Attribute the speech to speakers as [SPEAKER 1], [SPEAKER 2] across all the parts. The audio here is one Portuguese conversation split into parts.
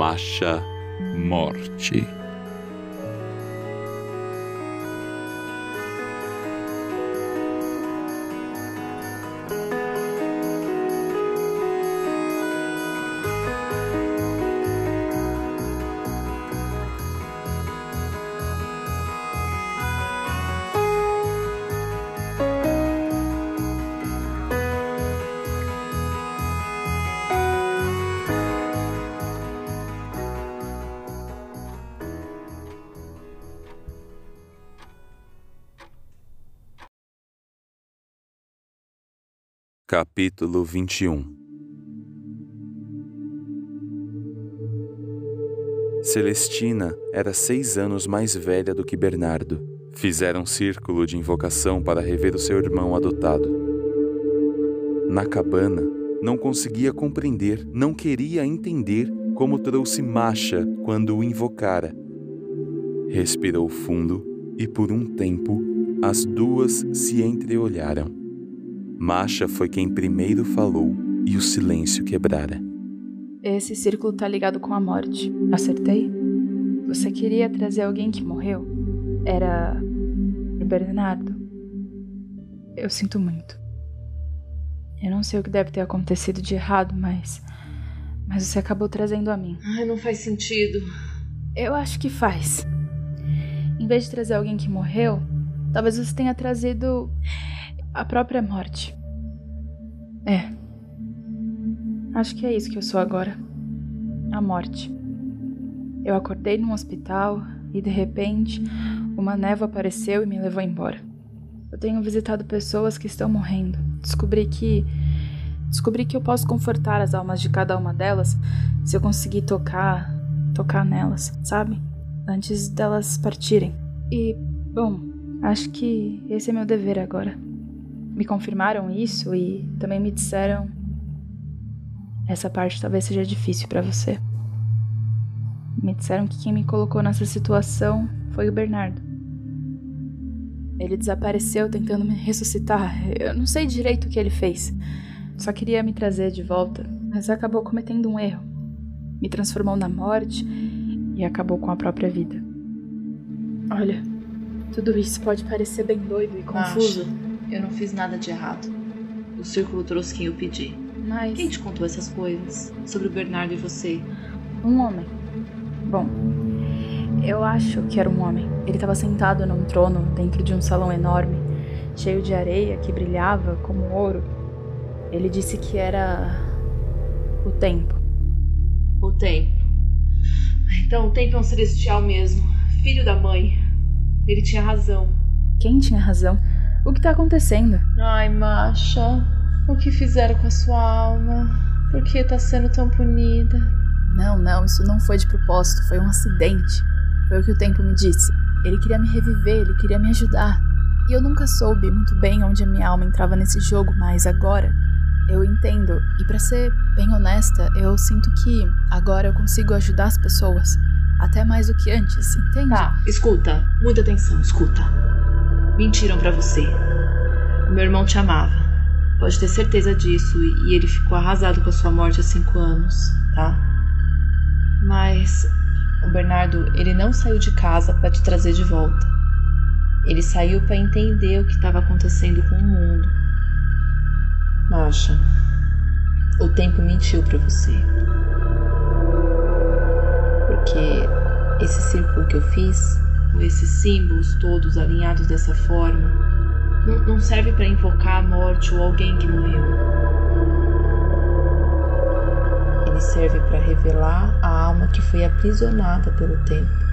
[SPEAKER 1] Macha Morte. Capítulo 21 Celestina era seis anos mais velha do que Bernardo. Fizeram um círculo de invocação para rever o seu irmão adotado. Na cabana, não conseguia compreender, não queria entender como trouxe Macha quando o invocara. Respirou fundo e, por um tempo, as duas se entreolharam. Masha foi quem primeiro falou e o silêncio quebrara.
[SPEAKER 2] Esse círculo tá ligado com a morte. Acertei? Você queria trazer alguém que morreu? Era. o Bernardo. Eu sinto muito. Eu não sei o que deve ter acontecido de errado, mas. Mas você acabou trazendo a mim.
[SPEAKER 3] Ai, não faz sentido.
[SPEAKER 2] Eu acho que faz. Em vez de trazer alguém que morreu, talvez você tenha trazido a própria morte. É. Acho que é isso que eu sou agora. A morte. Eu acordei num hospital e de repente uma névoa apareceu e me levou embora. Eu tenho visitado pessoas que estão morrendo. Descobri que descobri que eu posso confortar as almas de cada uma delas se eu conseguir tocar, tocar nelas, sabe? Antes delas partirem. E, bom, acho que esse é meu dever agora me confirmaram isso e também me disseram essa parte talvez seja difícil para você. Me disseram que quem me colocou nessa situação foi o Bernardo. Ele desapareceu tentando me ressuscitar. Eu não sei direito o que ele fez. Só queria me trazer de volta, mas acabou cometendo um erro. Me transformou na morte e acabou com a própria vida. Olha, tudo isso pode parecer bem doido e confuso.
[SPEAKER 3] Acho. Eu não fiz nada de errado. O círculo trouxe quem eu pedi.
[SPEAKER 2] Mas.
[SPEAKER 3] Quem te contou essas coisas? Sobre o Bernardo e você?
[SPEAKER 2] Um homem. Bom, eu acho que era um homem. Ele estava sentado num trono dentro de um salão enorme, cheio de areia que brilhava como ouro. Ele disse que era. o tempo.
[SPEAKER 3] O tempo. Então o tempo é um celestial mesmo. Filho da mãe. Ele tinha razão.
[SPEAKER 2] Quem tinha razão? O que tá acontecendo?
[SPEAKER 3] Ai, Masha, o que fizeram com a sua alma? Por que tá sendo tão punida?
[SPEAKER 2] Não, não, isso não foi de propósito, foi um acidente. Foi o que o tempo me disse. Ele queria me reviver, ele queria me ajudar. E eu nunca soube muito bem onde a minha alma entrava nesse jogo, mas agora eu entendo. E para ser bem honesta, eu sinto que agora eu consigo ajudar as pessoas. Até mais do que antes, entende?
[SPEAKER 3] Tá, escuta. Muita atenção, escuta. Mentiram para você. Meu irmão te amava. Pode ter certeza disso. E ele ficou arrasado com a sua morte há cinco anos, tá? Mas o Bernardo, ele não saiu de casa para te trazer de volta. Ele saiu para entender o que estava acontecendo com o mundo. Masha, o tempo mentiu para você. Porque esse círculo que eu fiz com esses símbolos todos alinhados dessa forma, não, não serve para invocar a morte ou alguém que morreu. Ele serve para revelar a alma que foi aprisionada pelo tempo.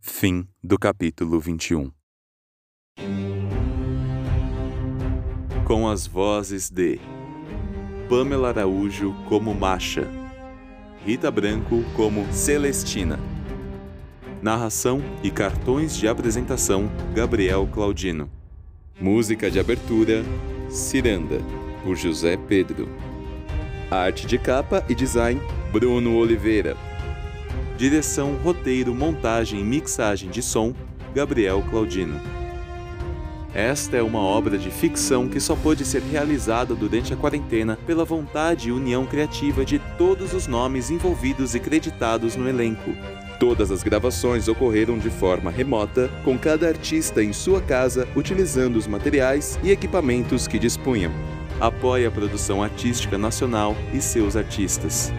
[SPEAKER 1] Fim do capítulo 21 com as vozes de Pamela Araújo como Macha, Rita Branco como Celestina. Narração e cartões de apresentação Gabriel Claudino. Música de abertura Ciranda, por José Pedro. Arte de capa e design Bruno Oliveira. Direção, roteiro, montagem e mixagem de som, Gabriel Claudino. Esta é uma obra de ficção que só pôde ser realizada durante a quarentena pela vontade e união criativa de todos os nomes envolvidos e creditados no elenco. Todas as gravações ocorreram de forma remota, com cada artista em sua casa utilizando os materiais e equipamentos que dispunham. Apoie a produção artística nacional e seus artistas.